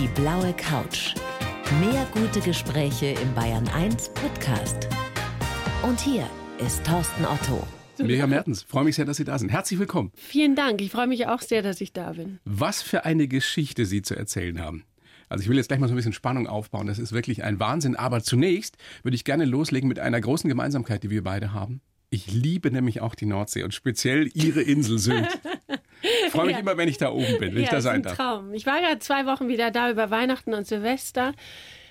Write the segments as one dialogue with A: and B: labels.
A: Die blaue Couch. Mehr gute Gespräche im Bayern 1 Podcast. Und hier ist Thorsten Otto.
B: Mirjam Mertens, freue mich sehr, dass Sie da sind. Herzlich willkommen.
C: Vielen Dank. Ich freue mich auch sehr, dass ich da bin.
B: Was für eine Geschichte Sie zu erzählen haben. Also ich will jetzt gleich mal so ein bisschen Spannung aufbauen. Das ist wirklich ein Wahnsinn. Aber zunächst würde ich gerne loslegen mit einer großen Gemeinsamkeit, die wir beide haben. Ich liebe nämlich auch die Nordsee und speziell Ihre Insel Sylt. Ich freue mich ja. immer, wenn ich da oben bin, wenn
C: ja,
B: ich da sein
C: darf. Traum. Ich war ja zwei Wochen wieder da über Weihnachten und Silvester.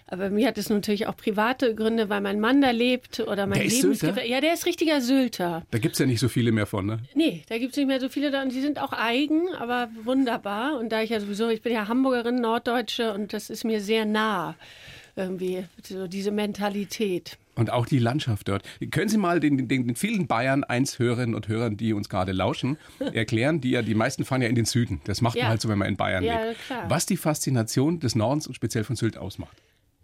C: Aber mir hat es natürlich auch private Gründe, weil mein Mann da lebt oder mein Lebensgefährte. Ja, der ist richtiger Sylter.
B: Da gibt es ja nicht so viele mehr von, ne?
C: Nee, da gibt es nicht mehr so viele da und die sind auch eigen, aber wunderbar. Und da ich ja sowieso, ich bin ja Hamburgerin, Norddeutsche und das ist mir sehr nah, irgendwie, so diese Mentalität.
B: Und auch die Landschaft dort. Können Sie mal den, den, den vielen Bayern 1 Hörerinnen und Hörern, die uns gerade lauschen, erklären, die ja, die meisten fahren ja in den Süden. Das macht ja. man halt so, wenn man in Bayern ja, lebt. Klar. Was die Faszination des Nordens und speziell von Sylt ausmacht.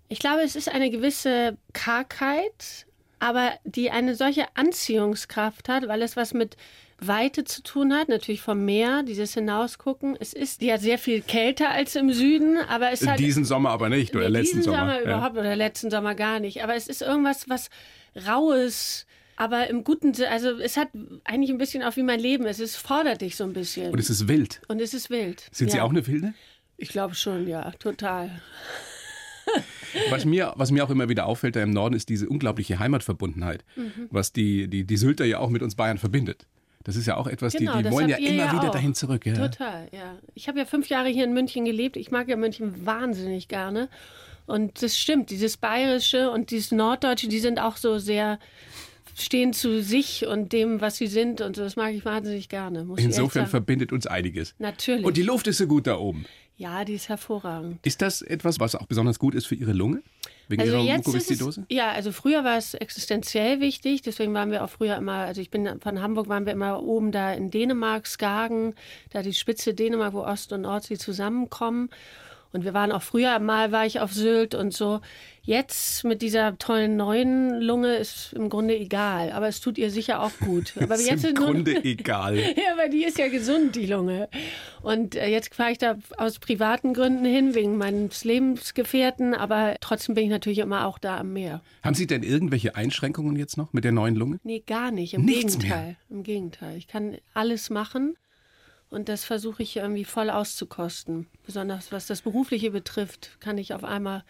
C: Ich glaube, es ist eine gewisse Kargheit, aber die eine solche Anziehungskraft hat, weil es was mit Weite zu tun hat, natürlich vom Meer, dieses Hinausgucken. Es ist ja sehr viel kälter als im Süden, aber es hat.
B: Diesen Sommer aber nicht, oder letzten
C: diesen
B: Sommer.
C: Sommer ja. überhaupt oder letzten Sommer gar nicht. Aber es ist irgendwas, was Raues, aber im guten Sinne, also es hat eigentlich ein bisschen auch wie mein Leben. Es ist, fordert dich so ein bisschen.
B: Und es ist wild.
C: Und es ist wild.
B: Sind ja. Sie auch eine Wilde?
C: Ich glaube schon, ja, total.
B: Was mir, was mir auch immer wieder auffällt da im Norden, ist diese unglaubliche Heimatverbundenheit, mhm. was die, die, die Sylter ja auch mit uns Bayern verbindet. Das ist ja auch etwas, genau, die, die wollen ja immer ja wieder dahin zurück. Ja.
C: Total, ja. Ich habe ja fünf Jahre hier in München gelebt. Ich mag ja München wahnsinnig gerne. Und das stimmt, dieses Bayerische und dieses Norddeutsche, die sind auch so sehr stehen zu sich und dem, was sie sind und so. Das mag ich wahnsinnig gerne.
B: Insofern verbindet uns einiges.
C: Natürlich.
B: Und die Luft ist so gut da oben.
C: Ja, die ist hervorragend.
B: Ist das etwas, was auch besonders gut ist für Ihre Lunge? Wegen
C: also
B: ihrer
C: Mukoviszidose? ja, also früher war es existenziell wichtig, deswegen waren wir auch früher immer, also ich bin von Hamburg, waren wir immer oben da in Dänemark, Skagen, da die Spitze Dänemark, wo Ost- und Nordsee zusammenkommen. Und wir waren auch früher mal, war ich auf Sylt und so. Jetzt mit dieser tollen neuen Lunge ist im Grunde egal, aber es tut ihr sicher auch gut. Aber
B: ist
C: jetzt
B: im Grunde egal.
C: ja, aber die ist ja gesund, die Lunge. Und äh, jetzt fahre ich da aus privaten Gründen hin, wegen meines Lebensgefährten, aber trotzdem bin ich natürlich immer auch da am Meer.
B: Haben Sie denn irgendwelche Einschränkungen jetzt noch mit der neuen Lunge?
C: Nee, gar nicht. Im
B: Nichts
C: Gegenteil.
B: Mehr.
C: Im Gegenteil. Ich kann alles machen. Und das versuche ich irgendwie voll auszukosten. Besonders was das Berufliche betrifft, kann ich auf einmal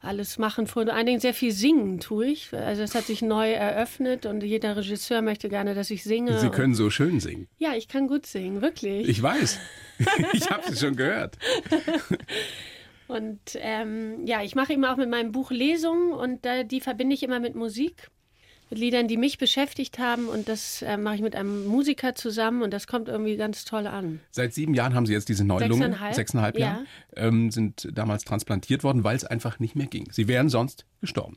C: alles machen. Vor allen Dingen sehr viel singen tue ich. Also es hat sich neu eröffnet und jeder Regisseur möchte gerne, dass ich singe.
B: Sie können so schön singen.
C: Ja, ich kann gut singen, wirklich.
B: Ich weiß. ich habe es schon gehört.
C: und ähm, ja, ich mache immer auch mit meinem Buch Lesungen und äh, die verbinde ich immer mit Musik mit Liedern, die mich beschäftigt haben. Und das äh, mache ich mit einem Musiker zusammen und das kommt irgendwie ganz toll an.
B: Seit sieben Jahren haben Sie jetzt diese neue Lunge, sechseinhalb Jahre, ja. ähm, sind damals transplantiert worden, weil es einfach nicht mehr ging. Sie wären sonst gestorben.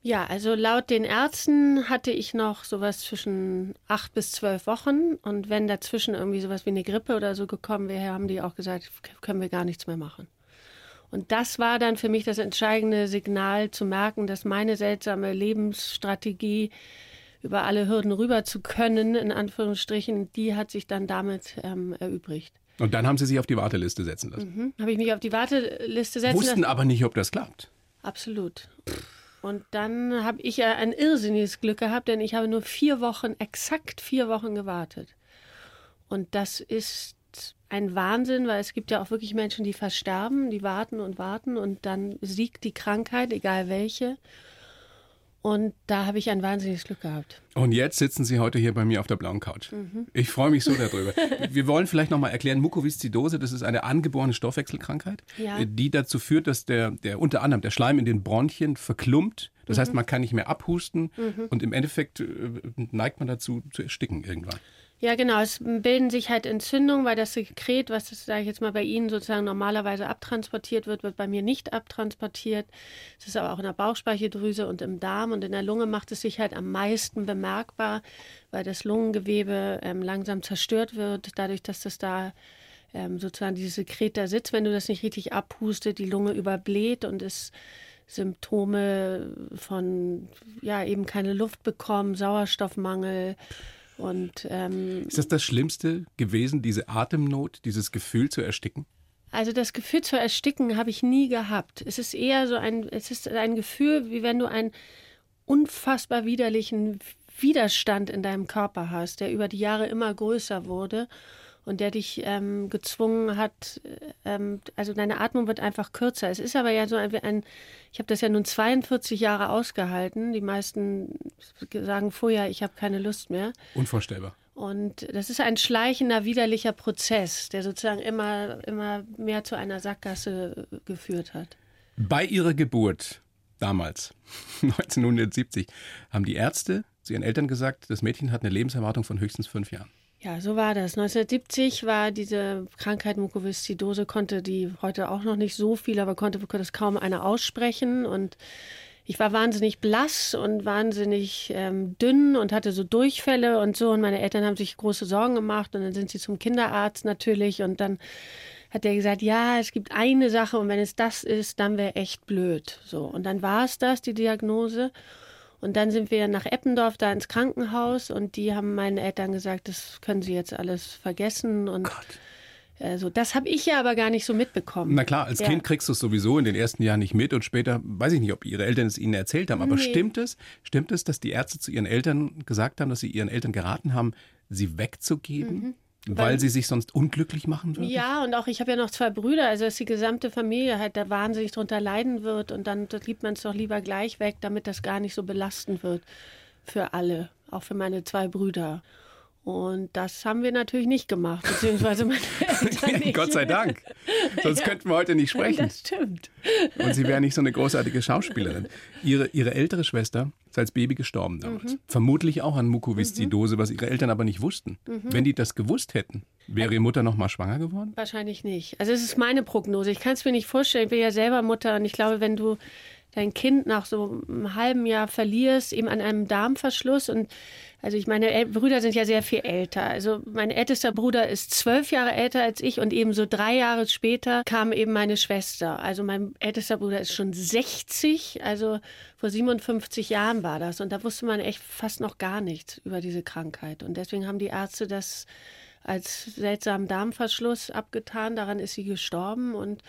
C: Ja, also laut den Ärzten hatte ich noch sowas zwischen acht bis zwölf Wochen. Und wenn dazwischen irgendwie sowas wie eine Grippe oder so gekommen wäre, haben die auch gesagt, können wir gar nichts mehr machen. Und das war dann für mich das entscheidende Signal zu merken, dass meine seltsame Lebensstrategie über alle Hürden rüber zu können, in Anführungsstrichen, die hat sich dann damit ähm, erübrigt.
B: Und dann haben Sie sich auf die Warteliste setzen lassen.
C: Mhm. Habe ich mich auf die Warteliste setzen
B: Wussten
C: lassen.
B: aber nicht, ob das klappt.
C: Absolut. Und dann habe ich ja ein irrsinniges Glück gehabt, denn ich habe nur vier Wochen, exakt vier Wochen gewartet. Und das ist ein Wahnsinn, weil es gibt ja auch wirklich Menschen, die versterben, die warten und warten und dann siegt die Krankheit, egal welche. Und da habe ich ein wahnsinniges Glück gehabt.
B: Und jetzt sitzen Sie heute hier bei mir auf der blauen Couch. Mhm. Ich freue mich so darüber. Wir wollen vielleicht nochmal erklären, Mukoviszidose, das ist eine angeborene Stoffwechselkrankheit,
C: ja.
B: die dazu führt, dass der, der unter anderem der Schleim in den Bronchien verklumpt. Das mhm. heißt, man kann nicht mehr abhusten mhm. und im Endeffekt äh, neigt man dazu zu ersticken irgendwann.
C: Ja, genau. Es bilden sich halt Entzündungen, weil das Sekret, was, sage ich jetzt mal, bei Ihnen sozusagen normalerweise abtransportiert wird, wird bei mir nicht abtransportiert. Es ist aber auch in der Bauchspeicheldrüse und im Darm und in der Lunge macht es sich halt am meisten bemerkbar, weil das Lungengewebe ähm, langsam zerstört wird, dadurch, dass das da ähm, sozusagen dieses Sekret da sitzt. Wenn du das nicht richtig abhustet, die Lunge überbläht und es Symptome von, ja, eben keine Luft bekommen, Sauerstoffmangel, und, ähm,
B: ist das das Schlimmste gewesen, diese Atemnot, dieses Gefühl zu ersticken?
C: Also das Gefühl zu ersticken habe ich nie gehabt. Es ist eher so ein, es ist ein Gefühl, wie wenn du einen unfassbar widerlichen Widerstand in deinem Körper hast, der über die Jahre immer größer wurde und der dich ähm, gezwungen hat, ähm, also deine Atmung wird einfach kürzer. Es ist aber ja so ein, ein ich habe das ja nun 42 Jahre ausgehalten. Die meisten sagen vorher, ich habe keine Lust mehr.
B: Unvorstellbar.
C: Und das ist ein schleichender, widerlicher Prozess, der sozusagen immer, immer mehr zu einer Sackgasse geführt hat.
B: Bei ihrer Geburt damals, 1970, haben die Ärzte zu ihren Eltern gesagt, das Mädchen hat eine Lebenserwartung von höchstens fünf Jahren.
C: Ja, so war das. 1970 war diese Krankheit Mukoviszidose, konnte die heute auch noch nicht so viel, aber konnte, konnte es kaum einer aussprechen. Und ich war wahnsinnig blass und wahnsinnig ähm, dünn und hatte so Durchfälle und so. Und meine Eltern haben sich große Sorgen gemacht und dann sind sie zum Kinderarzt natürlich und dann hat er gesagt, ja, es gibt eine Sache und wenn es das ist, dann wäre echt blöd. So und dann war es das, die Diagnose. Und dann sind wir nach Eppendorf da ins Krankenhaus und die haben meinen Eltern gesagt, das können sie jetzt alles vergessen und Gott. Also das habe ich ja aber gar nicht so mitbekommen.
B: Na klar, als ja. Kind kriegst du es sowieso in den ersten Jahren nicht mit und später weiß ich nicht, ob ihre Eltern es ihnen erzählt haben. Aber nee. stimmt es, stimmt es, dass die Ärzte zu ihren Eltern gesagt haben, dass sie ihren Eltern geraten haben, sie wegzugeben? Mhm. Weil, weil, sie sich sonst unglücklich machen würden?
C: Ja, und auch ich habe ja noch zwei Brüder, also dass die gesamte Familie halt da wahnsinnig drunter leiden wird und dann liebt man es doch lieber gleich weg, damit das gar nicht so belastend wird für alle, auch für meine zwei Brüder. Und das haben wir natürlich nicht gemacht, beziehungsweise meine Eltern nicht.
B: Gott sei Dank. Sonst ja. könnten wir heute nicht sprechen.
C: Das stimmt.
B: Und sie wäre nicht so eine großartige Schauspielerin. Ihre, ihre ältere Schwester ist als Baby gestorben damals. Mhm. Vermutlich auch an Mukoviszidose, mhm. was ihre Eltern aber nicht wussten. Mhm. Wenn die das gewusst hätten, wäre ihre Mutter noch mal schwanger geworden?
C: Wahrscheinlich nicht. Also es ist meine Prognose. Ich kann es mir nicht vorstellen. Ich bin ja selber Mutter und ich glaube, wenn du dein Kind nach so einem halben Jahr verlierst, eben an einem Darmverschluss und also ich meine Brüder sind ja sehr viel älter. Also mein ältester Bruder ist zwölf Jahre älter als ich und eben so drei Jahre später kam eben meine Schwester. Also mein ältester Bruder ist schon 60, also vor 57 Jahren war das und da wusste man echt fast noch gar nichts über diese Krankheit und deswegen haben die Ärzte das als seltsamen Darmverschluss abgetan. Daran ist sie gestorben und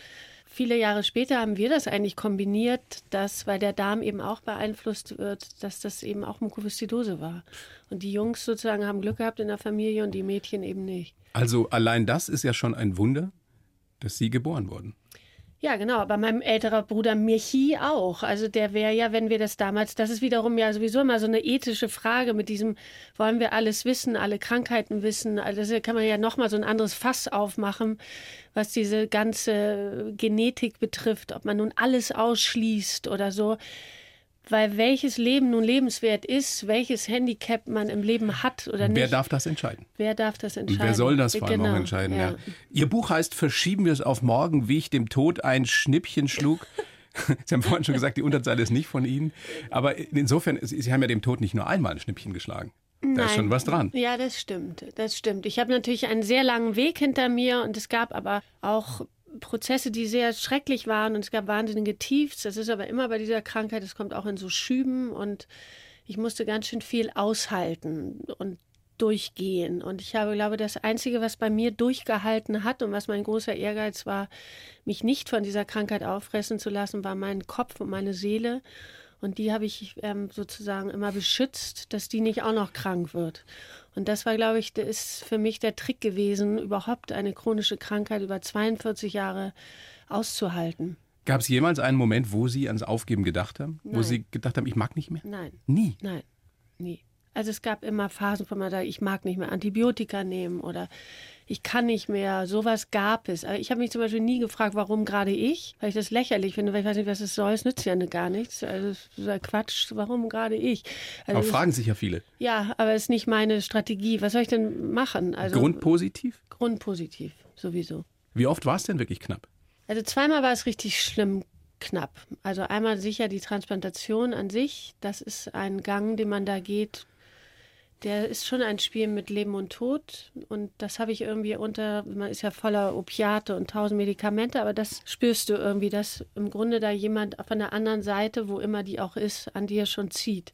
C: Viele Jahre später haben wir das eigentlich kombiniert, dass, weil der Darm eben auch beeinflusst wird, dass das eben auch Mukoviszidose war. Und die Jungs sozusagen haben Glück gehabt in der Familie und die Mädchen eben nicht.
B: Also allein das ist ja schon ein Wunder, dass Sie geboren wurden.
C: Ja, genau, aber meinem älterer Bruder Michi auch. Also der wäre ja, wenn wir das damals, das ist wiederum ja sowieso immer so eine ethische Frage mit diesem, wollen wir alles wissen, alle Krankheiten wissen. Also da kann man ja nochmal so ein anderes Fass aufmachen, was diese ganze Genetik betrifft, ob man nun alles ausschließt oder so. Weil welches Leben nun lebenswert ist, welches Handicap man im Leben hat oder nicht.
B: Wer darf das entscheiden?
C: Wer darf das entscheiden?
B: wer soll das vor allem genau, auch entscheiden? Ja. Ja. Ihr Buch heißt Verschieben wir es auf morgen, wie ich dem Tod ein Schnippchen schlug. Sie haben vorhin schon gesagt, die Unterzeile ist nicht von Ihnen. Aber insofern, Sie haben ja dem Tod nicht nur einmal ein Schnippchen geschlagen. Da Nein. ist schon was dran.
C: Ja, das stimmt. Das stimmt. Ich habe natürlich einen sehr langen Weg hinter mir und es gab aber auch Prozesse, die sehr schrecklich waren und es gab wahnsinnige Tiefs. Das ist aber immer bei dieser Krankheit, es kommt auch in so Schüben und ich musste ganz schön viel aushalten und durchgehen. Und ich habe, glaube, das Einzige, was bei mir durchgehalten hat und was mein großer Ehrgeiz war, mich nicht von dieser Krankheit auffressen zu lassen, war mein Kopf und meine Seele. Und die habe ich ähm, sozusagen immer beschützt, dass die nicht auch noch krank wird. Und das war, glaube ich, das ist für mich der Trick gewesen, überhaupt eine chronische Krankheit über 42 Jahre auszuhalten.
B: Gab es jemals einen Moment, wo Sie ans Aufgeben gedacht haben? Nein. Wo Sie gedacht haben, ich mag nicht mehr?
C: Nein.
B: Nie?
C: Nein, nie. Also es gab immer Phasen, wo man sagt, ich mag nicht mehr Antibiotika nehmen oder ich kann nicht mehr. Sowas gab es. Aber ich habe mich zum Beispiel nie gefragt, warum gerade ich, weil ich das lächerlich finde, weil ich weiß nicht, was es soll. Es nützt ja gar nichts. Also Quatsch, warum gerade ich?
B: Also aber fragen sich ja viele.
C: Ja, aber es ist nicht meine Strategie. Was soll ich denn machen?
B: Also, Grundpositiv?
C: Grundpositiv, sowieso.
B: Wie oft war es denn wirklich knapp?
C: Also zweimal war es richtig schlimm knapp. Also einmal sicher die Transplantation an sich. Das ist ein Gang, den man da geht, der ist schon ein Spiel mit Leben und Tod. Und das habe ich irgendwie unter, man ist ja voller Opiate und tausend Medikamente, aber das spürst du irgendwie, dass im Grunde da jemand von der anderen Seite, wo immer die auch ist, an dir schon zieht.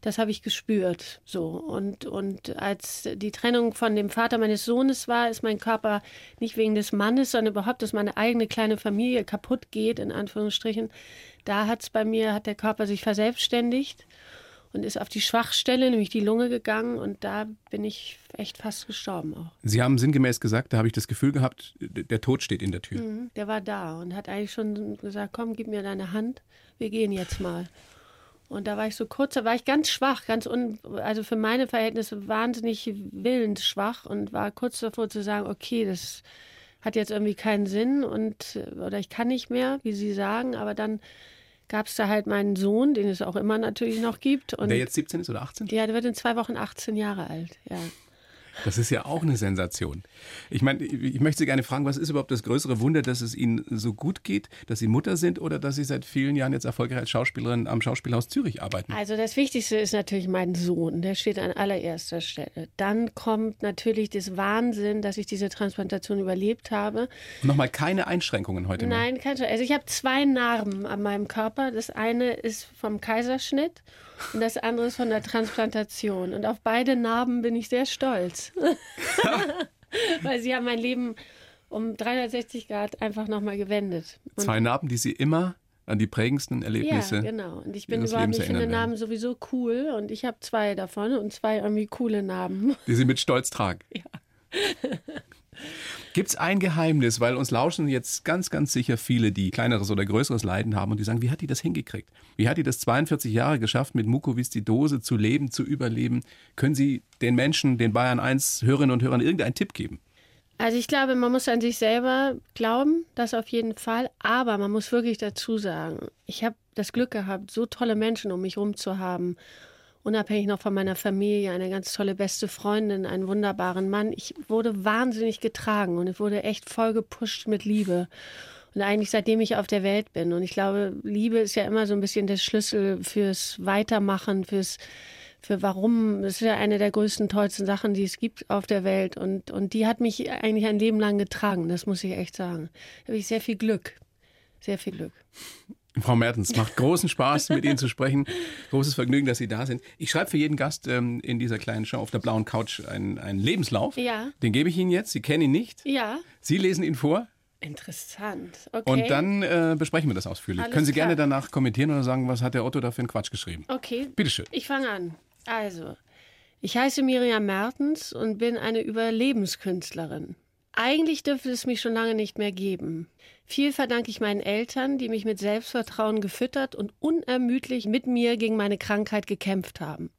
C: das habe ich gespürt. So. Und, und als die Trennung von dem Vater meines Sohnes war, ist mein Körper nicht wegen des Mannes, sondern überhaupt, dass meine eigene kleine Familie kaputt geht, in Anführungsstrichen. Da hat es bei mir, hat der Körper sich verselbstständigt und ist auf die Schwachstelle, nämlich die Lunge gegangen und da bin ich echt fast gestorben auch.
B: Sie haben sinngemäß gesagt, da habe ich das Gefühl gehabt, der Tod steht in der Tür.
C: Mhm, der war da und hat eigentlich schon gesagt, komm, gib mir deine Hand, wir gehen jetzt mal. Und da war ich so kurz, da war ich ganz schwach, ganz un, also für meine Verhältnisse wahnsinnig willensschwach und war kurz davor zu sagen, okay, das hat jetzt irgendwie keinen Sinn und oder ich kann nicht mehr, wie Sie sagen, aber dann gab es da halt meinen Sohn, den es auch immer natürlich noch gibt.
B: Und der jetzt 17 ist oder 18?
C: Ja, der wird in zwei Wochen 18 Jahre alt, ja.
B: Das ist ja auch eine Sensation. Ich meine, ich möchte Sie gerne fragen, was ist überhaupt das größere Wunder, dass es Ihnen so gut geht, dass Sie Mutter sind oder dass Sie seit vielen Jahren jetzt erfolgreich als Schauspielerin am Schauspielhaus Zürich arbeiten?
C: Also das Wichtigste ist natürlich mein Sohn, der steht an allererster Stelle. Dann kommt natürlich das Wahnsinn, dass ich diese Transplantation überlebt habe.
B: Und nochmal keine Einschränkungen heute
C: mehr? Nein, keine Also ich habe zwei Narben an meinem Körper. Das eine ist vom Kaiserschnitt und das andere ist von der Transplantation. Und auf beide Narben bin ich sehr stolz. Weil sie haben mein Leben um 360 Grad einfach nochmal gewendet.
B: Und Zwei Narben, die Sie immer an die prägendsten Erlebnisse.
C: Ja, genau. Und ich bin überhaupt, ich finde Narben sowieso cool und ich habe zwei davon und zwei irgendwie coole Narben.
B: Die Sie mit Stolz tragen.
C: Ja.
B: Gibt es ein Geheimnis, weil uns lauschen jetzt ganz, ganz sicher viele, die kleineres oder größeres Leiden haben und die sagen, wie hat die das hingekriegt? Wie hat die das 42 Jahre geschafft, mit Mukoviszidose zu leben, zu überleben? Können Sie den Menschen, den Bayern 1 Hörerinnen und Hörern irgendeinen Tipp geben?
C: Also ich glaube, man muss an sich selber glauben, das auf jeden Fall. Aber man muss wirklich dazu sagen, ich habe das Glück gehabt, so tolle Menschen um mich herum zu haben unabhängig noch von meiner Familie, eine ganz tolle beste Freundin, einen wunderbaren Mann. Ich wurde wahnsinnig getragen und ich wurde echt voll gepusht mit Liebe. Und eigentlich seitdem ich auf der Welt bin. Und ich glaube, Liebe ist ja immer so ein bisschen der Schlüssel fürs Weitermachen, fürs für warum. Das ist ja eine der größten, tollsten Sachen, die es gibt auf der Welt. Und, und die hat mich eigentlich ein Leben lang getragen, das muss ich echt sagen. Da habe ich sehr viel Glück. Sehr viel Glück.
B: Frau Mertens, macht großen Spaß, mit Ihnen zu sprechen. Großes Vergnügen, dass Sie da sind. Ich schreibe für jeden Gast ähm, in dieser kleinen Show auf der blauen Couch einen, einen Lebenslauf.
C: Ja.
B: Den gebe ich Ihnen jetzt. Sie kennen ihn nicht.
C: Ja.
B: Sie lesen ihn vor.
C: Interessant. Okay.
B: Und dann äh, besprechen wir das ausführlich.
C: Alles
B: Können Sie
C: klar.
B: gerne danach kommentieren oder sagen, was hat der Otto da für einen Quatsch geschrieben?
C: Okay.
B: Bitteschön.
C: Ich fange an. Also, ich heiße Miriam Mertens und bin eine Überlebenskünstlerin. Eigentlich dürfte es mich schon lange nicht mehr geben. Viel verdanke ich meinen Eltern, die mich mit Selbstvertrauen gefüttert und unermüdlich mit mir gegen meine Krankheit gekämpft haben.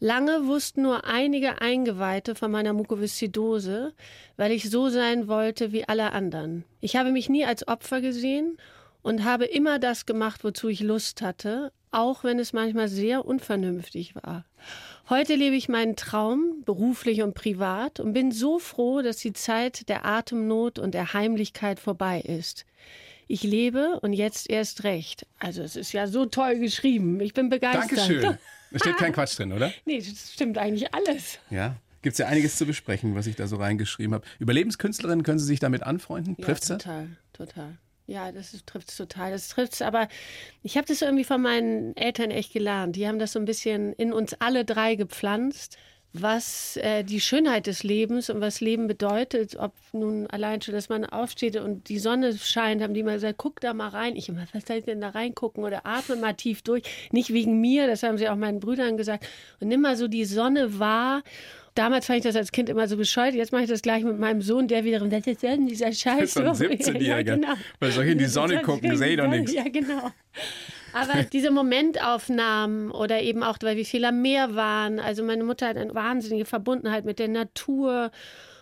C: Lange wussten nur einige Eingeweihte von meiner Mukoviszidose, weil ich so sein wollte wie alle anderen. Ich habe mich nie als Opfer gesehen und habe immer das gemacht, wozu ich Lust hatte, auch wenn es manchmal sehr unvernünftig war. Heute lebe ich meinen Traum, beruflich und privat, und bin so froh, dass die Zeit der Atemnot und der Heimlichkeit vorbei ist. Ich lebe und jetzt erst recht. Also es ist ja so toll geschrieben. Ich bin begeistert.
B: Dankeschön. Da steht kein Quatsch drin, oder?
C: Nee, das stimmt eigentlich alles.
B: Ja. Gibt es ja einiges zu besprechen, was ich da so reingeschrieben habe. Überlebenskünstlerin, können Sie sich damit anfreunden?
C: Ja,
B: Trifft's
C: total, total. Ja, das trifft es total. Das trifft es, aber ich habe das irgendwie von meinen Eltern echt gelernt. Die haben das so ein bisschen in uns alle drei gepflanzt, was äh, die Schönheit des Lebens und was Leben bedeutet. Ob nun allein schon, dass man aufsteht und die Sonne scheint, haben die mal gesagt, guck da mal rein. Ich immer, was soll ich denn da reingucken oder atme mal tief durch. Nicht wegen mir, das haben sie auch meinen Brüdern gesagt. Und nimm mal so die Sonne wahr Damals fand ich das als Kind immer so bescheuert. Jetzt mache ich das gleich mit meinem Sohn, der wiederum, das ist denn dieser Scheiß.
B: So ein 17-Jähriger. Ja, genau. Weil soll ich in die Sonne gucken, sehe ich doch nichts.
C: Ja, genau. Aber diese Momentaufnahmen oder eben auch, weil wir viel am Meer waren. Also meine Mutter hat eine wahnsinnige Verbundenheit mit der Natur.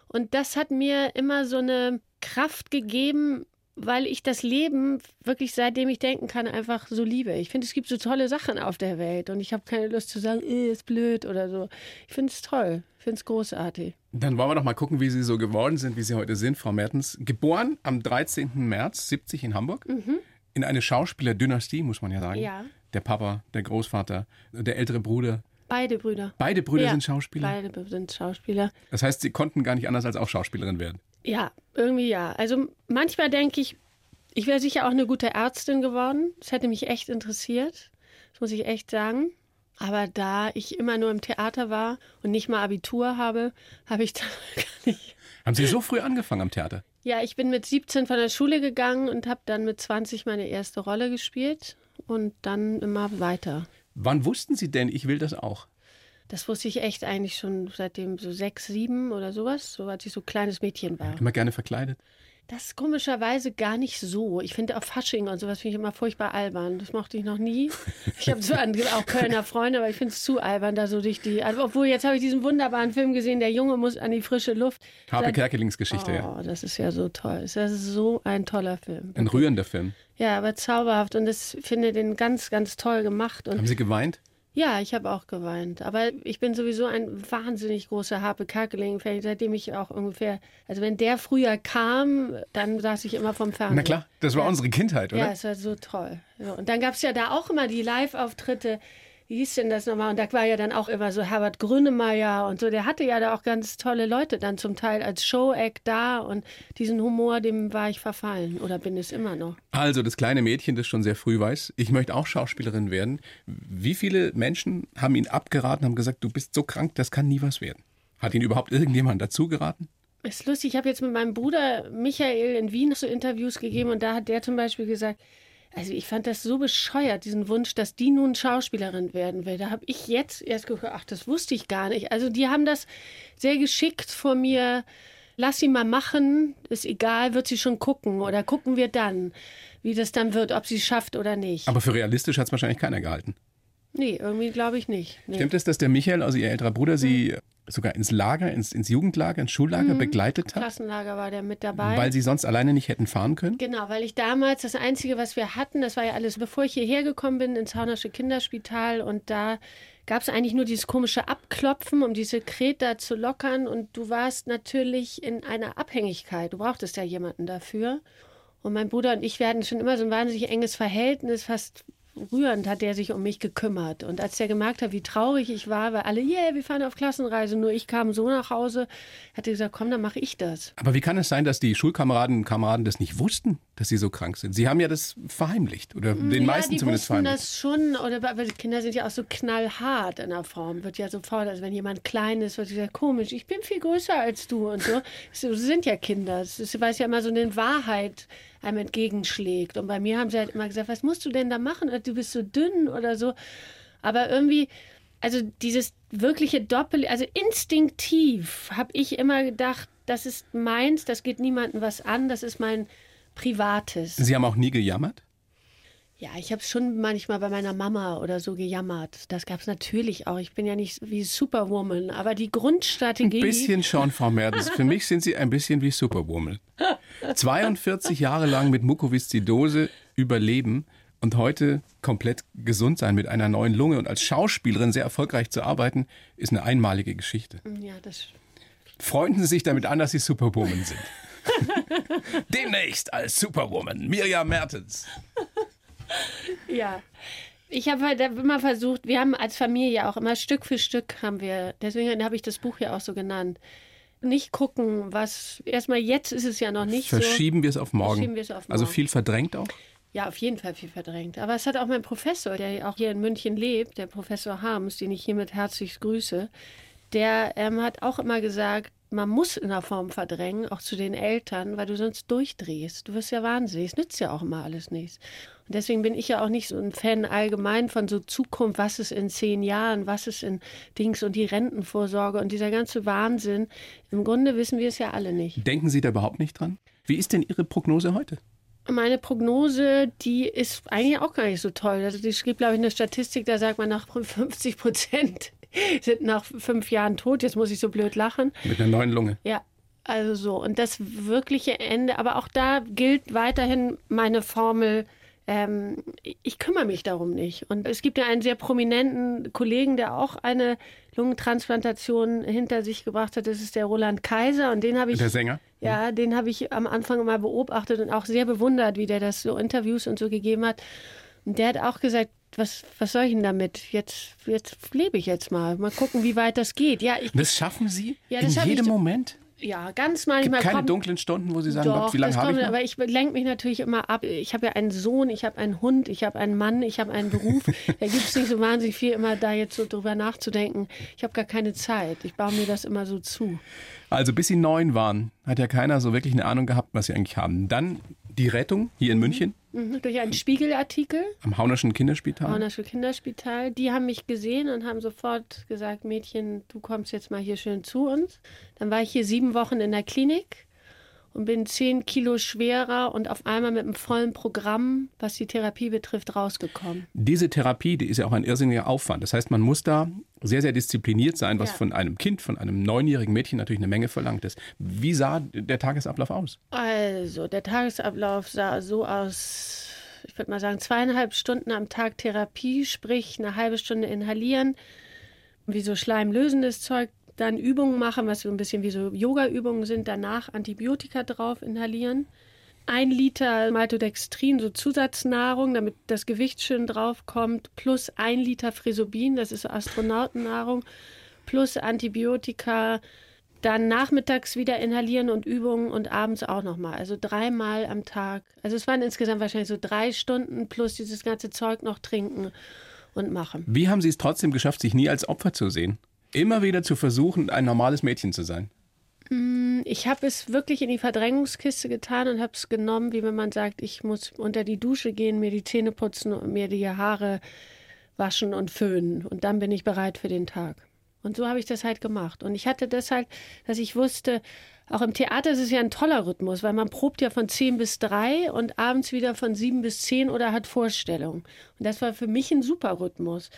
C: Und das hat mir immer so eine Kraft gegeben, weil ich das Leben wirklich seitdem ich denken kann einfach so liebe. Ich finde, es gibt so tolle Sachen auf der Welt und ich habe keine Lust zu sagen, eh, ist blöd oder so. Ich finde es toll. Ich finde es großartig.
B: Dann wollen wir doch mal gucken, wie Sie so geworden sind, wie Sie heute sind, Frau Mertens. Geboren am 13. März 70 in Hamburg.
C: Mhm.
B: In eine Schauspielerdynastie, muss man ja sagen.
C: Ja.
B: Der Papa, der Großvater, der ältere Bruder.
C: Beide Brüder.
B: Beide Brüder
C: ja,
B: sind Schauspieler?
C: Beide sind Schauspieler.
B: Das heißt, Sie konnten gar nicht anders als auch Schauspielerin werden?
C: Ja, irgendwie ja. Also manchmal denke ich, ich wäre sicher auch eine gute Ärztin geworden. Das hätte mich echt interessiert. Das muss ich echt sagen. Aber da ich immer nur im Theater war und nicht mal Abitur habe, habe ich da gar nicht.
B: Haben Sie so früh angefangen am Theater?
C: Ja, ich bin mit 17 von der Schule gegangen und habe dann mit 20 meine erste Rolle gespielt und dann immer weiter.
B: Wann wussten Sie denn, ich will das auch?
C: Das wusste ich echt eigentlich schon seitdem so sechs, sieben oder sowas, so als ich so kleines Mädchen war.
B: Immer gerne verkleidet?
C: Das ist komischerweise gar nicht so. Ich finde auch Fasching und sowas finde ich immer furchtbar albern. Das mochte ich noch nie. Ich habe zwar auch Kölner Freunde, aber ich finde es zu albern, da so durch die. Also, obwohl, jetzt habe ich diesen wunderbaren Film gesehen, Der Junge muss an die frische Luft.
B: Harpe Kerkelings Geschichte,
C: oh,
B: ja.
C: das ist ja so toll. Das ist so ein toller Film.
B: Ein rührender Film.
C: Ja, aber zauberhaft und das finde ich den ganz, ganz toll gemacht. Und
B: Haben Sie geweint?
C: Ja, ich habe auch geweint. Aber ich bin sowieso ein wahnsinnig großer Harpe Kerkeling-Fan, seitdem ich auch ungefähr, also wenn der früher kam, dann saß ich immer vom Fernseher.
B: Na klar, das war
C: Ja.
B: unsere Kindheit, oder?
C: Ja, es war so toll. Und dann gab es ja da auch immer die Live-Auftritte. Wie hieß denn das nochmal? Und da war ja dann auch immer so Herbert Grönemeyer und so. Der hatte ja da auch ganz tolle Leute dann zum Teil als Show-Act da. Und diesen Humor, dem war ich verfallen oder bin es immer noch.
B: Also das kleine Mädchen, das schon sehr früh weiß, ich möchte auch Schauspielerin werden. Wie viele Menschen haben ihn abgeraten, haben gesagt, du bist so krank, das kann nie was werden? Hat Ihnen überhaupt irgendjemand dazu geraten?
C: Ist lustig, ich habe jetzt mit meinem Bruder Michael in Wien so Interviews gegeben und da hat der zum Beispiel gesagt, also ich fand das so bescheuert, diesen Wunsch, dass die nun Schauspielerin werden will. Da habe ich jetzt erst gedacht, ach, das wusste ich gar nicht. Also die haben das sehr geschickt vor mir. Lass sie mal machen, ist egal, wird sie schon gucken oder gucken wir dann, wie das dann wird, ob sie es schafft oder nicht.
B: Aber für realistisch hat es wahrscheinlich keiner gehalten.
C: nee, irgendwie glaube ich nicht. Nee.
B: Stimmt es, dass der Michael, also Ihr älterer Bruder, Sie sogar ins Lager, ins, ins Jugendlager, ins Schullager begleitet hat,
C: Klassenlager war der mit dabei.
B: weil Sie sonst alleine nicht hätten fahren können?
C: Genau, weil ich damals das Einzige, was wir hatten, das war ja alles, bevor ich hierher gekommen bin, ins Haunersche Kinderspital und da gab es eigentlich nur dieses komische Abklopfen, um diese Kreta zu lockern und du warst natürlich in einer Abhängigkeit. Du brauchtest ja jemanden dafür. Und mein Bruder und ich, hatten schon immer so ein wahnsinnig enges Verhältnis, fast rührend hat der sich um mich gekümmert. Und als der gemerkt hat, wie traurig ich war, weil alle, yeah, wir fahren auf Klassenreise, nur ich kam so nach Hause, hat er gesagt, komm, dann mache ich das.
B: Aber wie kann es sein, dass die Schulkameraden und Kameraden das nicht wussten, dass Sie so krank sind? Sie haben ja das verheimlicht oder den meisten
C: ja, die
B: zumindest verheimlicht.
C: das schon, oder aber die Kinder sind ja auch so knallhart in der Form. Wird ja sofort, also wenn jemand klein ist, wird gesagt, komisch, ich bin viel größer als du und so. So sind ja Kinder. Weil es ja immer so eine Wahrheit einem entgegenschlägt. Und bei mir haben sie halt immer gesagt, was musst du denn da machen? Du bist so dünn oder so. Aber irgendwie, also dieses wirkliche Doppel, also instinktiv habe ich immer gedacht, das ist meins, das geht niemandem was an, das ist mein Privates.
B: Sie haben auch nie gejammert?
C: Ja, ich habe schon manchmal bei meiner Mama oder so gejammert. Das gab es natürlich auch. Ich bin ja nicht wie Superwoman, aber die
B: Ein
C: Grundstrategie.
B: bisschen schon, Frau Mertens. Für mich sind Sie ein bisschen wie Superwoman. 42 Jahre lang mit Mukoviszidose überleben und heute komplett gesund sein mit einer neuen Lunge und als Schauspielerin sehr erfolgreich zu arbeiten, ist eine einmalige Geschichte.
C: Ja, das.
B: Freunden Sie sich damit an, dass Sie Superwoman sind. Demnächst als Superwoman Mirjam Mertens.
C: Ja. Ich habe halt immer versucht, wir haben als Familie auch immer Stück für Stück haben wir, deswegen habe ich das Buch ja auch so genannt. Nicht gucken, was erstmal jetzt ist es ja noch nicht so.
B: Verschieben wir es auf morgen.
C: Verschieben wir es auf
B: Also
C: morgen.
B: viel verdrängt auch.
C: Ja, auf jeden Fall viel verdrängt. Aber es hat auch mein Professor, der auch hier in München lebt, der Professor Harms, den ich hiermit herzlich grüße, der ähm, hat auch immer gesagt, man muss in der Form verdrängen, auch zu den Eltern, weil du sonst durchdrehst. Du wirst ja wahnsinnig. Es nützt ja auch immer alles nichts. Und deswegen bin ich ja auch nicht so ein Fan allgemein von so Zukunft, was ist in zehn Jahren, was ist in Dings und die Rentenvorsorge und dieser ganze Wahnsinn. Im Grunde wissen wir es ja alle nicht.
B: Denken Sie da überhaupt nicht dran? Wie ist denn Ihre Prognose heute?
C: Meine Prognose, die ist eigentlich auch gar nicht so toll. Also es gibt, glaube ich, eine Statistik, da sagt man, nach 50 Prozent sind nach fünf Jahren tot. Jetzt muss ich so blöd lachen.
B: Mit einer neuen Lunge.
C: Ja, also so. Und das wirkliche Ende, aber auch da gilt weiterhin meine Formel, ähm, ich kümmere mich darum nicht. Und es gibt ja einen sehr prominenten Kollegen, der auch eine Lungentransplantation hinter sich gebracht hat. Das ist der Roland Kaiser. Und den habe ich.
B: Der Sänger?
C: Ja, den habe ich am Anfang mal beobachtet und auch sehr bewundert, wie der das so Interviews und so gegeben hat. Und der hat auch gesagt, was, was soll ich denn damit? Jetzt, jetzt lebe ich jetzt mal. Mal gucken, wie weit das geht. Ja, ich,
B: Das schaffen Sie
C: Ja,
B: in
C: das ich
B: jedem
C: so-
B: Moment?
C: Ja, ganz manchmal.
B: Gibt keine
C: kommt,
B: dunklen Stunden, wo Sie sagen,
C: doch,
B: wie lange habe ich noch?
C: Aber ich lenke mich natürlich immer ab. Ich habe ja einen Sohn, ich habe einen Hund, ich habe einen Mann, ich habe einen Beruf. da gibt es nicht so wahnsinnig viel, immer da jetzt so drüber nachzudenken. Ich habe gar keine Zeit. Ich baue mir das immer so zu.
B: Also bis Sie neun waren, hat ja keiner so wirklich eine Ahnung gehabt, was Sie eigentlich haben. Dann die Rettung hier in München?
C: Mhm, durch einen Spiegelartikel,
B: am Haunerschen Kinderspital.
C: Haunersche Kinderspital, die haben mich gesehen und haben sofort gesagt, Mädchen, du kommst jetzt mal hier schön zu uns. Dann war ich hier sieben Wochen in der Klinik und bin zehn Kilo schwerer und auf einmal mit einem vollen Programm, was die Therapie betrifft, rausgekommen.
B: Diese Therapie, die ist ja auch ein irrsinniger Aufwand. Das heißt, man muss da sehr, sehr diszipliniert sein, was
C: Ja.
B: von einem Kind, von einem neunjährigen Mädchen natürlich eine Menge verlangt ist. Wie sah der Tagesablauf aus?
C: Also, der Tagesablauf sah so aus, ich würde mal sagen, zweieinhalb Stunden am Tag Therapie, sprich eine halbe Stunde inhalieren, wie so schleimlösendes Zeug, dann Übungen machen, was so ein bisschen wie so Yoga-Übungen sind, danach Antibiotika drauf inhalieren. Ein Liter Maltodextrin, so Zusatznahrung, damit das Gewicht schön draufkommt, plus ein Liter Frisobin, das ist so Astronautennahrung, plus Antibiotika, dann nachmittags wieder inhalieren und Übungen und abends auch nochmal. Also dreimal am Tag. Also es waren insgesamt wahrscheinlich so drei Stunden plus dieses ganze Zeug noch trinken und machen.
B: Wie haben Sie es trotzdem geschafft, sich nie als Opfer zu sehen? Immer wieder zu versuchen, ein normales Mädchen zu sein.
C: Ich habe es wirklich in die Verdrängungskiste getan und habe es genommen, wie wenn man sagt, ich muss unter die Dusche gehen, mir die Zähne putzen und mir die Haare waschen und föhnen. Und dann bin ich bereit für den Tag. Und so habe ich das halt gemacht. Und ich hatte das halt, dass ich wusste, auch im Theater ist es ja ein toller Rhythmus, weil man probt ja von 10 bis 3 und abends wieder von 7 bis 10 oder hat Vorstellungen. Und das war für mich ein super Rhythmus.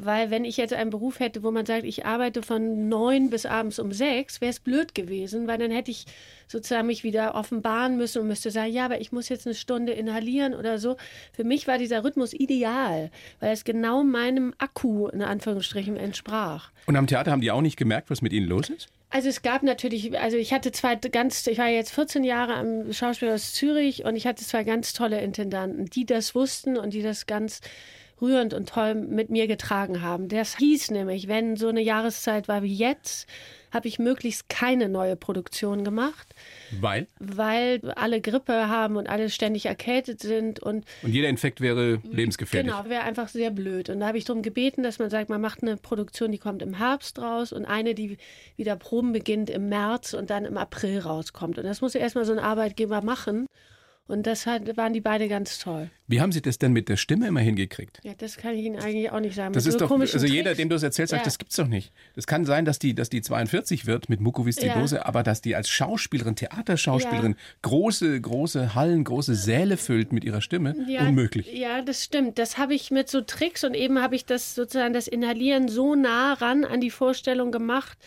C: Weil wenn ich jetzt einen Beruf hätte, wo man sagt, ich arbeite von 9 bis abends um 6, wäre es blöd gewesen, weil dann hätte ich sozusagen mich wieder offenbaren müssen und müsste sagen, ja, aber ich muss jetzt eine Stunde inhalieren oder so. Für mich war dieser Rhythmus ideal, weil es genau meinem Akku in Anführungsstrichen entsprach.
B: Und am Theater haben die auch nicht gemerkt, was mit ihnen los ist?
C: Also es gab natürlich, also ich hatte zwei ganz, ich war jetzt 14 Jahre am Schauspielhaus Zürich und ich hatte zwei ganz tolle Intendanten, die das wussten und die das ganz rührend und toll mit mir getragen haben. Das hieß nämlich, wenn so eine Jahreszeit war wie jetzt, habe ich möglichst keine neue Produktion gemacht,
B: Weil?
C: weil alle Grippe haben und alle ständig erkältet sind und
B: Und jeder Infekt wäre lebensgefährlich.
C: Genau, wäre einfach sehr blöd. Und da habe ich darum gebeten, dass man sagt, man macht eine Produktion, die kommt im Herbst raus und eine, die wieder Proben beginnt im März und dann im April rauskommt. Und das muss ja erstmal so ein Arbeitgeber machen. Und das hat, waren die beide ganz toll.
B: Wie haben Sie das denn mit der Stimme immer hingekriegt?
C: Ja, das kann ich Ihnen eigentlich auch nicht sagen.
B: Das
C: Mit
B: ist
C: so
B: doch, also jeder,
C: Tricks.
B: dem du es erzählst, sagt,
C: Ja.
B: das gibt's doch nicht. Das kann sein, dass die, dass die 42 wird mit Mukoviszidose, aber dass die als Schauspielerin, Theaterschauspielerin große, große Hallen, große Säle füllt mit ihrer Stimme, unmöglich.
C: Ja, das stimmt. Das habe ich mit so Tricks und eben habe ich das sozusagen das Inhalieren so nah ran an die Vorstellung gemacht,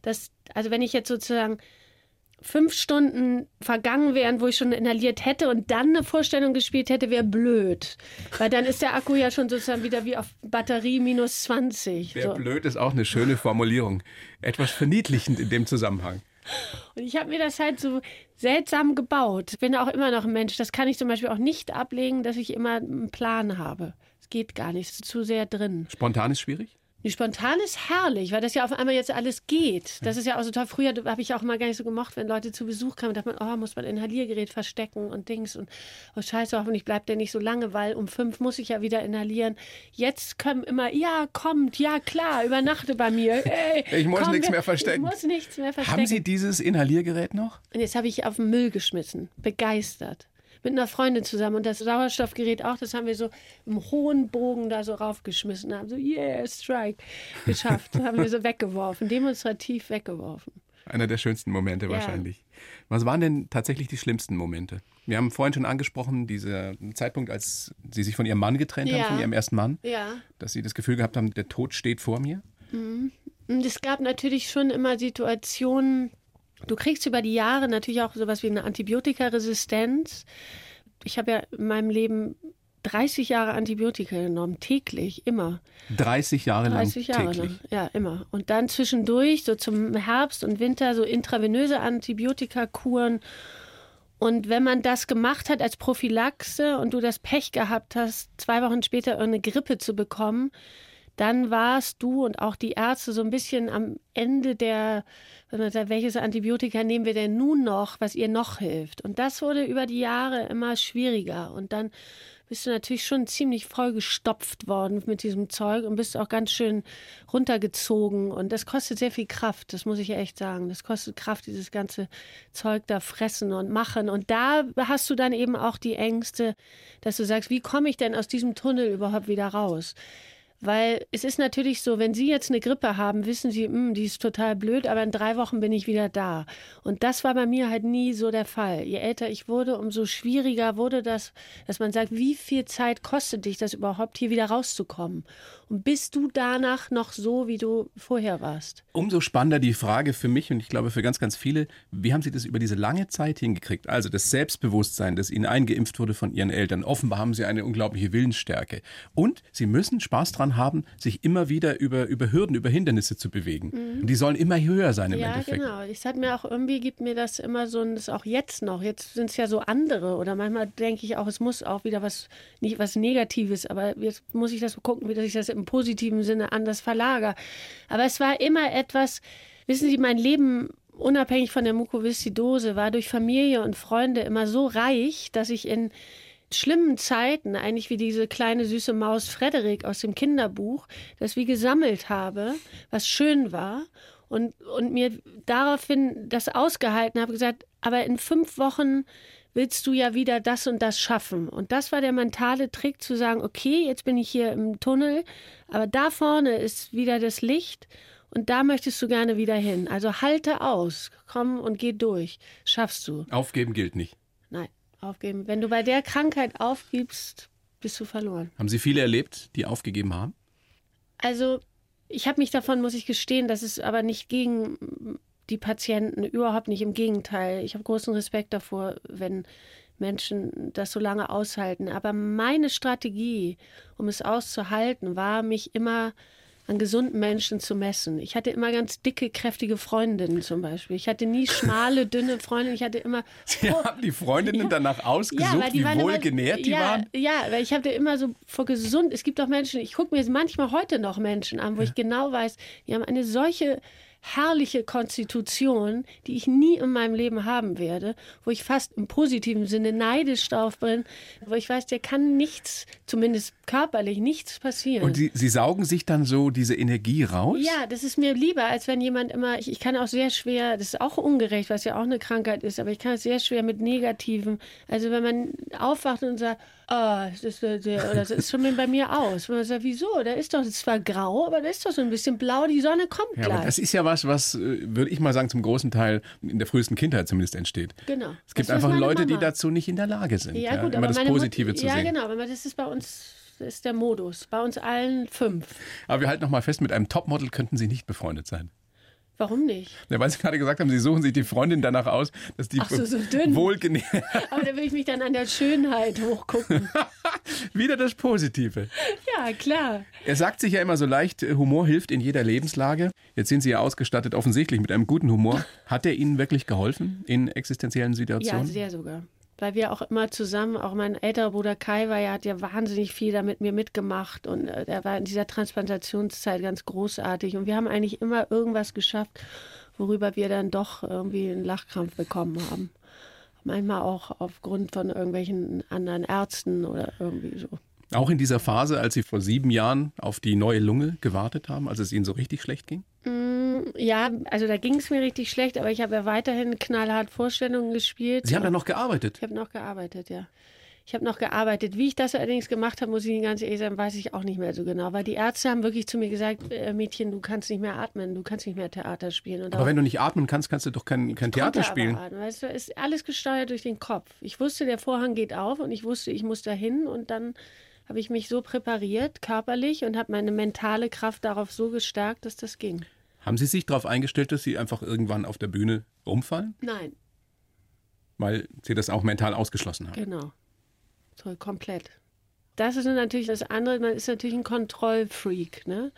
C: dass, also wenn ich jetzt sozusagen fünf Stunden vergangen wären, wo ich schon inhaliert hätte und dann eine Vorstellung gespielt hätte, wäre blöd. Weil dann ist der Akku ja schon sozusagen wieder wie auf Batterie minus 20.
B: Wer
C: So.
B: blöd ist auch eine schöne Formulierung. Etwas verniedlichend in dem Zusammenhang.
C: Und ich habe mir das halt so seltsam gebaut. Ich bin auch immer noch ein Mensch. Das kann ich zum Beispiel auch nicht ablegen, dass ich immer einen Plan habe. Es geht gar nicht. Es ist zu sehr drin.
B: Spontan ist schwierig?
C: Die spontan ist herrlich, weil das ja auf einmal jetzt alles geht. Das ist ja auch so toll. Früher habe ich auch mal gar nicht so gemocht, wenn Leute zu Besuch kamen, dachte man, oh, muss man ein Inhaliergerät verstecken und Dings und oh scheiße, hoffentlich bleibt der nicht so lange, weil um fünf muss ich ja wieder inhalieren. Jetzt kommen immer, ja, kommt, ja klar, übernachte bei mir. Ey,
B: Ich muss
C: komm,
B: nichts
C: wir-
B: mehr verstecken.
C: Ich muss nichts mehr verstecken.
B: Haben Sie dieses Inhaliergerät noch?
C: Und jetzt habe ich auf den Müll geschmissen. Begeistert. Mit einer Freundin zusammen. Und das Sauerstoffgerät auch, das haben wir so im hohen Bogen da so raufgeschmissen. Haben so, yeah, Strike. Geschafft. haben wir so weggeworfen. Demonstrativ weggeworfen.
B: Einer der schönsten Momente
C: Ja.
B: wahrscheinlich. Was waren denn tatsächlich die schlimmsten Momente? Wir haben vorhin schon angesprochen, dieser Zeitpunkt, als Sie sich von Ihrem Mann getrennt haben,
C: Ja.
B: von Ihrem ersten Mann,
C: Ja.
B: dass Sie das Gefühl gehabt haben, der Tod steht vor mir.
C: Und es gab natürlich schon immer Situationen, du kriegst über die Jahre natürlich auch sowas wie eine Antibiotikaresistenz. Ich habe ja in meinem Leben 30 Jahre Antibiotika genommen, täglich, immer.
B: 30 Jahre lang
C: 30 Jahre
B: täglich.
C: lang, ja, immer. Und dann zwischendurch, so zum Herbst und Winter, so intravenöse Antibiotikakuren. Und wenn man das gemacht hat als Prophylaxe und du das Pech gehabt hast, zwei Wochen später eine Grippe zu bekommen, dann warst du und auch die Ärzte so ein bisschen am Ende der, wenn man sagt, welches Antibiotika nehmen wir denn nun noch, was ihr noch hilft. Und das wurde über die Jahre immer schwieriger. Und dann bist du natürlich schon ziemlich vollgestopft worden mit diesem Zeug und bist auch ganz schön runtergezogen. Und das kostet sehr viel Kraft, das muss ich echt sagen. Das kostet Kraft, dieses ganze Zeug da fressen und machen. Und da hast du dann eben auch die Ängste, dass du sagst, wie komme ich denn aus diesem Tunnel überhaupt wieder raus? Weil es ist natürlich so, wenn Sie jetzt eine Grippe haben, wissen Sie, mh, hm, die ist total blöd, aber in drei Wochen bin ich wieder da. Und das war bei mir halt nie so der Fall. Je älter ich wurde, umso schwieriger wurde das, dass man sagt, wie viel Zeit kostet dich das überhaupt, hier wieder rauszukommen? Und bist du danach noch so, wie du vorher warst?
B: Umso spannender die Frage für mich und ich glaube für ganz, ganz viele, wie haben Sie das über diese lange Zeit hingekriegt? Also das Selbstbewusstsein, das Ihnen eingeimpft wurde von Ihren Eltern. Offenbar haben Sie eine unglaubliche Willensstärke. Und Sie müssen Spaß dran haben, sich immer wieder über, über Hürden, über Hindernisse zu bewegen. Mhm. Und die sollen immer höher sein im
C: ja,
B: Endeffekt.
C: Ja, genau. Ich sag mir auch, irgendwie gibt mir das immer so ein, das auch jetzt noch. Jetzt sind es ja so andere. Oder manchmal denke ich auch, es muss auch wieder was, nicht was Negatives, aber jetzt muss ich das gucken, wie ich das im positiven Sinne anders verlagere. Aber es war immer etwas, wissen Sie, mein Leben unabhängig von der Mukoviszidose war durch Familie und Freunde immer so reich, dass ich in schlimmen Zeiten, eigentlich wie diese kleine süße Maus Frederik aus dem Kinderbuch, das wie gesammelt habe, was schön war und, und mir daraufhin das ausgehalten habe, gesagt, aber in fünf Wochen willst du ja wieder das und das schaffen. Und das war der mentale Trick zu sagen, okay, jetzt bin ich hier im Tunnel, aber da vorne ist wieder das Licht und da möchtest du gerne wieder hin. Also halte aus, komm und geh durch. Schaffst du.
B: Aufgeben gilt nicht.
C: Nein, aufgeben. Wenn du bei der Krankheit aufgibst, bist du verloren.
B: Haben Sie viele erlebt, die aufgegeben haben?
C: Also, ich habe mich davon, muss ich gestehen, dass es aber nicht gegen die Patienten, überhaupt nicht. Im Gegenteil. Ich habe großen Respekt davor, wenn Menschen das so lange aushalten. Aber meine Strategie, um es auszuhalten, war, mich immer an gesunden Menschen zu messen. Ich hatte immer ganz dicke, kräftige Freundinnen zum Beispiel. Ich hatte nie schmale, dünne Freundinnen. Ich hatte immer.
B: Sie oh, haben die Freundinnen ja, danach ausgesucht, ja, wie wohlgenährt die
C: ja,
B: waren?
C: Ja, weil ich hatte immer so vor gesund. Es gibt auch Menschen, ich gucke mir manchmal heute noch Menschen an, wo ich genau weiß, die haben eine solche herrliche Konstitution, die ich nie in meinem Leben haben werde, wo ich fast im positiven Sinne neidisch drauf bin, wo ich weiß, der kann nichts, zumindest körperlich, nichts passieren.
B: Und Sie, Sie saugen sich dann so diese Energie raus?
C: Ja, das ist mir lieber, als wenn jemand immer, ich, ich kann auch sehr schwer, das ist auch ungerecht, was ja auch eine Krankheit ist, aber ich kann es sehr schwer mit Negativen, also wenn man aufwacht und sagt, oh, das das ist schon bei mir aus. Wenn man sagt, wieso? Da ist doch, es zwar grau, aber da ist doch so ein bisschen blau, die Sonne kommt
B: ja,
C: gleich.
B: Aber das ist ja was, was, äh, würde ich mal sagen, zum großen Teil in der frühesten Kindheit zumindest entsteht.
C: Genau.
B: Es gibt einfach Leute, Mama. die dazu nicht in der Lage sind.
C: Ja, gut,
B: ja, immer das Positive
C: Mut
B: zu sehen.
C: Ja, genau, aber das ist bei uns ist der Modus. Bei uns allen fünf.
B: Aber wir halten noch mal fest, mit einem Topmodel könnten Sie nicht befreundet sein.
C: Warum nicht?
B: Ja, weil Sie gerade gesagt haben, Sie suchen sich die Freundin danach aus, dass die
C: Ach so, so dünn.
B: wohlgenährt.
C: Aber da will ich mich dann an der Schönheit hochgucken.
B: Wieder das Positive.
C: Ja, klar.
B: Er sagt sich ja immer so leicht, Humor hilft in jeder Lebenslage. Jetzt sind Sie ja ausgestattet offensichtlich mit einem guten Humor. Hat er Ihnen wirklich geholfen in existenziellen Situationen?
C: Ja, sehr sogar weil wir auch immer zusammen, auch mein älterer Bruder Kai war ja, hat ja wahnsinnig viel da mit mir mitgemacht und äh, er war in dieser Transplantationszeit ganz großartig und wir haben eigentlich immer irgendwas geschafft, worüber wir dann doch irgendwie einen Lachkrampf bekommen haben. Manchmal auch aufgrund von irgendwelchen anderen Ärzten oder irgendwie so.
B: Auch in dieser Phase, als Sie vor sieben Jahren auf die neue Lunge gewartet haben, als es Ihnen so richtig schlecht ging?
C: Mm, ja, also da ging es mir richtig schlecht, aber ich habe ja weiterhin knallhart Vorstellungen gespielt.
B: Sie haben da noch gearbeitet?
C: Ich habe noch gearbeitet, ja. Ich habe noch gearbeitet. Wie ich das allerdings gemacht habe, muss ich Ihnen ganz ehrlich sagen, weiß ich auch nicht mehr so genau. Weil die Ärzte haben wirklich zu mir gesagt, äh, Mädchen, du kannst nicht mehr atmen, du kannst nicht mehr Theater spielen.
B: Und aber wenn du nicht atmen kannst, kannst du doch kein, kein Theater spielen.
C: Aber atmen, weißt du, ist alles gesteuert durch den Kopf. Ich wusste, der Vorhang geht auf und ich wusste, ich muss da hin und dann habe ich mich so präpariert, körperlich, und habe meine mentale Kraft darauf so gestärkt, dass das ging.
B: Haben Sie sich darauf eingestellt, dass Sie einfach irgendwann auf der Bühne umfallen?
C: Nein.
B: Weil Sie das auch mental ausgeschlossen haben?
C: Genau. So, komplett. Das ist natürlich das andere, man ist natürlich ein Kontrollfreak, ne?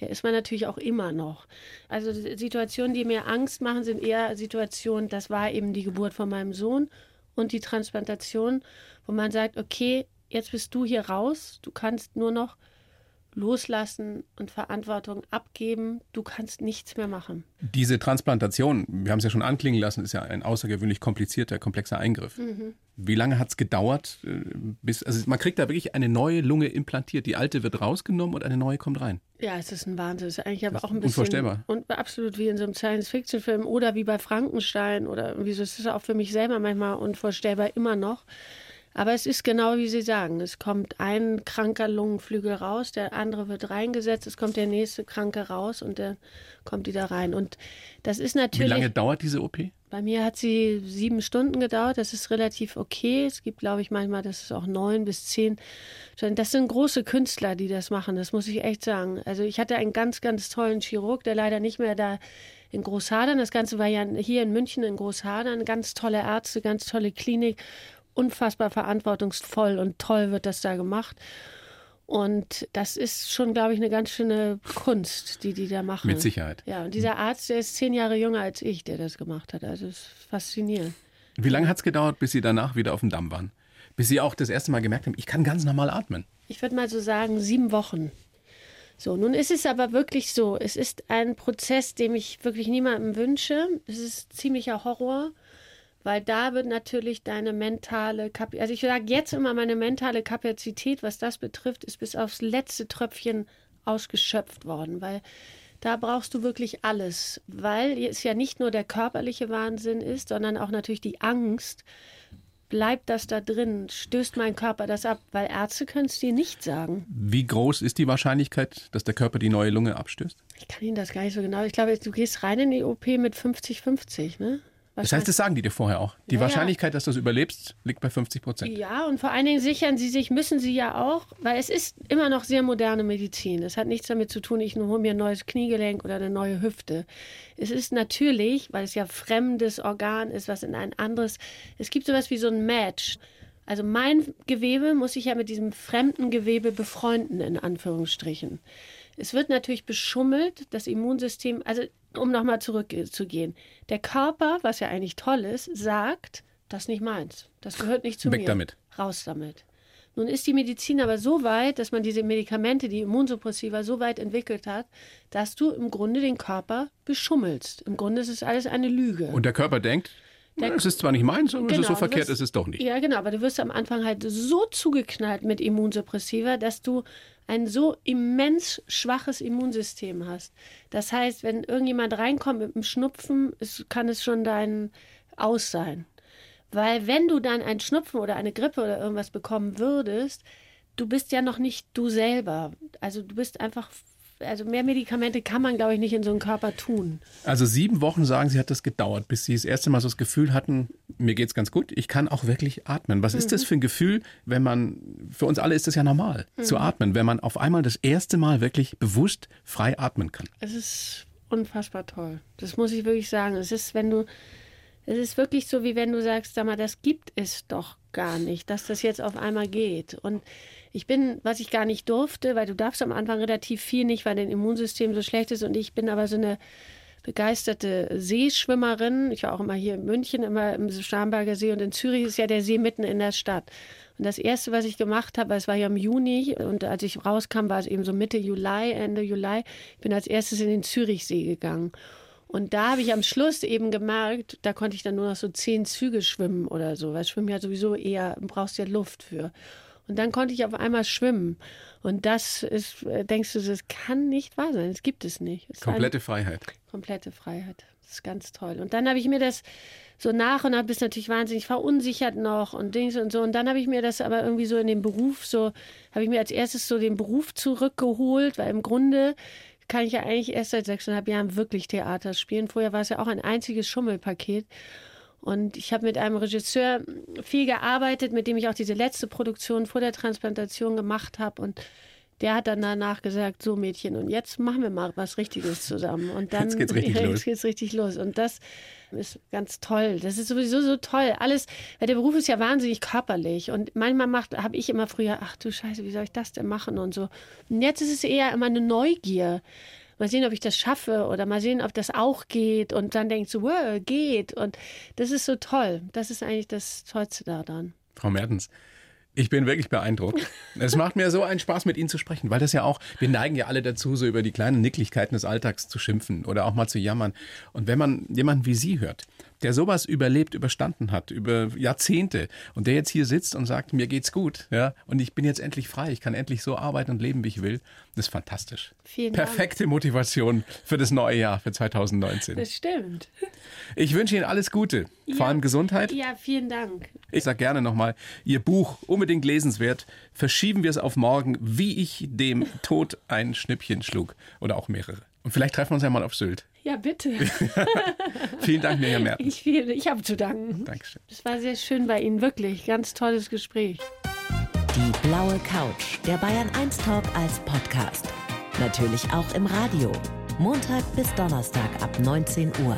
C: Der ist man natürlich auch immer noch. Also Situationen, die mir Angst machen, sind eher Situationen, das war eben die Geburt von meinem Sohn und die Transplantation, wo man sagt, okay, jetzt bist du hier raus, du kannst nur noch loslassen und Verantwortung abgeben. Du kannst nichts mehr machen.
B: Diese Transplantation, wir haben es ja schon anklingen lassen, ist ja ein außergewöhnlich komplizierter, komplexer Eingriff. Mhm. Wie lange hat es gedauert, äh, bis, also man kriegt da wirklich eine neue Lunge implantiert. Die alte wird rausgenommen und eine neue kommt rein.
C: Ja, es ist ein Wahnsinn. Es ist eigentlich aber auch ein bisschen.
B: Unvorstellbar.
C: Und absolut wie in so einem Science-Fiction-Film oder wie bei Frankenstein oder irgendwie so. Es ist auch für mich selber manchmal unvorstellbar immer noch. Aber es ist genau wie Sie sagen. Es kommt ein kranker Lungenflügel raus, der andere wird reingesetzt, es kommt der nächste Kranke raus und der kommt wieder rein. Und das ist natürlich. Wie
B: lange dauert diese OP?
C: Bei mir hat sie sieben Stunden gedauert. Das ist relativ okay. Es gibt, glaube ich, manchmal, das ist auch neun bis zehn. Das sind große Künstler, die das machen. Das muss ich echt sagen. Also ich hatte einen ganz, ganz tollen Chirurg, der leider nicht mehr da in Großhadern. Das Ganze war ja hier in München in Großhadern. Ganz tolle Ärzte, ganz tolle Klinik unfassbar verantwortungsvoll und toll wird das da gemacht. Und das ist schon, glaube ich, eine ganz schöne Kunst, die die da machen.
B: Mit Sicherheit.
C: Ja, und dieser Arzt, der ist zehn Jahre jünger als ich, der das gemacht hat. Also es ist faszinierend.
B: Wie lange hat es gedauert, bis Sie danach wieder auf dem Damm waren? Bis Sie auch das erste Mal gemerkt haben, ich kann ganz normal atmen?
C: Ich würde mal so sagen, sieben Wochen. So, nun ist es aber wirklich so. Es ist ein Prozess, den ich wirklich niemandem wünsche. Es ist ziemlicher Horror weil da wird natürlich deine mentale Kapazität, also ich sage jetzt immer, meine mentale Kapazität, was das betrifft, ist bis aufs letzte Tröpfchen ausgeschöpft worden, weil da brauchst du wirklich alles, weil es ja nicht nur der körperliche Wahnsinn ist, sondern auch natürlich die Angst. Bleibt das da drin? Stößt mein Körper das ab? Weil Ärzte können es dir nicht sagen.
B: Wie groß ist die Wahrscheinlichkeit, dass der Körper die neue Lunge abstößt?
C: Ich kann Ihnen das gar nicht so genau. Ich glaube, du gehst rein in die OP mit 50-50, ne?
B: Das heißt, das sagen die dir vorher auch. Die ja, Wahrscheinlichkeit, dass du es überlebst, liegt bei 50 Prozent.
C: Ja, und vor allen Dingen sichern sie sich, müssen sie ja auch, weil es ist immer noch sehr moderne Medizin. Es hat nichts damit zu tun, ich hole mir ein neues Kniegelenk oder eine neue Hüfte. Es ist natürlich, weil es ja fremdes Organ ist, was in ein anderes, es gibt sowas wie so ein Match. Also mein Gewebe muss sich ja mit diesem fremden Gewebe befreunden, in Anführungsstrichen. Es wird natürlich beschummelt, das Immunsystem, also um nochmal zurückzugehen. Der Körper, was ja eigentlich toll ist, sagt, das ist nicht meins. Das gehört nicht zu
B: Weg
C: mir.
B: damit.
C: Raus damit. Nun ist die Medizin aber so weit, dass man diese Medikamente, die Immunsuppressiva, so weit entwickelt hat, dass du im Grunde den Körper beschummelst. Im Grunde ist es alles eine Lüge.
B: Und der Körper denkt, es ist zwar nicht meins, aber genau, es ist so genau, verkehrt, wirst, ist es doch nicht.
C: Ja, genau, aber du wirst am Anfang halt so zugeknallt mit Immunsuppressiva, dass du ein so immens schwaches Immunsystem hast. Das heißt, wenn irgendjemand reinkommt mit einem Schnupfen, kann es schon dein Aus sein. Weil wenn du dann einen Schnupfen oder eine Grippe oder irgendwas bekommen würdest, du bist ja noch nicht du selber. Also du bist einfach also mehr Medikamente kann man, glaube ich, nicht in so einen Körper tun.
B: Also sieben Wochen, sagen Sie, hat das gedauert, bis Sie das erste Mal so das Gefühl hatten, mir geht es ganz gut, ich kann auch wirklich atmen. Was mhm. ist das mhm. für ein Gefühl, wenn man, für uns alle ist das ja normal, mhm. zu atmen, wenn man auf einmal das erste Mal wirklich bewusst frei atmen kann?
C: Es ist unfassbar toll. Das muss ich wirklich sagen. Es ist, wenn du, es ist wirklich so, wie wenn du sagst, sag mal, das gibt es doch gar nicht, dass das jetzt auf einmal geht. Und ich bin, was ich gar nicht durfte, weil du darfst am Anfang relativ viel nicht, weil dein Immunsystem so schlecht ist und ich bin aber so eine begeisterte Seeschwimmerin. Ich war auch immer hier in München, immer im Starnberger See und in Zürich ist ja der See mitten in der Stadt. Und das erste, was ich gemacht habe, es war ja im Juni und als ich rauskam, war es eben so Mitte Juli, Ende Juli. Ich bin als erstes in den Zürichsee gegangen. Und da habe ich am Schluss eben gemerkt, da konnte ich dann nur noch so zehn Züge schwimmen oder so, weil Schwimmen ja sowieso eher, brauchst ja Luft für. Und dann konnte ich auf einmal schwimmen. Und das ist, äh, denkst du, das kann nicht wahr sein. Das gibt es nicht. Es
B: komplette Freiheit.
C: Komplette Freiheit. Das ist ganz toll. Und dann habe ich mir das so nach und nach bist natürlich wahnsinnig verunsichert noch und Dings und so. Und dann habe ich mir das aber irgendwie so in den Beruf so, habe ich mir als erstes so den Beruf zurückgeholt, weil im Grunde kann ich ja eigentlich erst seit sechseinhalb Jahren wirklich Theater spielen. Vorher war es ja auch ein einziges Schummelpaket. Und ich habe mit einem Regisseur viel gearbeitet, mit dem ich auch diese letzte Produktion vor der Transplantation gemacht habe. Und der hat dann danach gesagt, so Mädchen, und jetzt machen wir mal was Richtiges zusammen. Und dann
B: jetzt geht's richtig
C: ja,
B: los.
C: Jetzt geht's richtig los. Und das ist ganz toll. Das ist sowieso so toll. Alles, weil der Beruf ist ja wahnsinnig körperlich. Und manchmal macht, habe ich immer früher, ach du Scheiße, wie soll ich das denn machen und so. Und jetzt ist es eher immer eine Neugier mal sehen, ob ich das schaffe oder mal sehen, ob das auch geht. Und dann denkst du, wow, geht. Und das ist so toll. Das ist eigentlich das Tollste daran.
B: Frau Mertens, Ich bin wirklich beeindruckt. Es macht mir so einen Spaß, mit Ihnen zu sprechen, weil das ja auch, wir neigen ja alle dazu, so über die kleinen Nicklichkeiten des Alltags zu schimpfen oder auch mal zu jammern. Und wenn man jemanden wie Sie hört, der sowas überlebt, überstanden hat, über Jahrzehnte und der jetzt hier sitzt und sagt, mir geht's gut, ja, und ich bin jetzt endlich frei, ich kann endlich so arbeiten und leben, wie ich will, das ist fantastisch.
C: Vielen
B: Perfekte
C: Dank.
B: Motivation für das neue Jahr, für 2019.
C: Das stimmt.
B: Ich wünsche Ihnen alles Gute, vor
C: Ja.
B: allem Gesundheit.
C: Ja, vielen Dank.
B: Ich sage gerne nochmal, Ihr Buch, unbedingt lesenswert. Verschieben wir es auf morgen, wie ich dem Tod ein Schnippchen schlug. Oder auch mehrere. Und vielleicht treffen wir uns ja mal auf Sylt.
C: Ja, bitte.
B: Vielen Dank, Mirjam Mertens.
C: Ich, viel- ich habe zu danken.
B: Dankeschön.
C: Es war sehr schön bei Ihnen, wirklich. Ganz tolles Gespräch.
A: Die blaue Couch, der Bayern 1 Talk als Podcast. Natürlich auch im Radio. Montag bis Donnerstag ab 19 Uhr.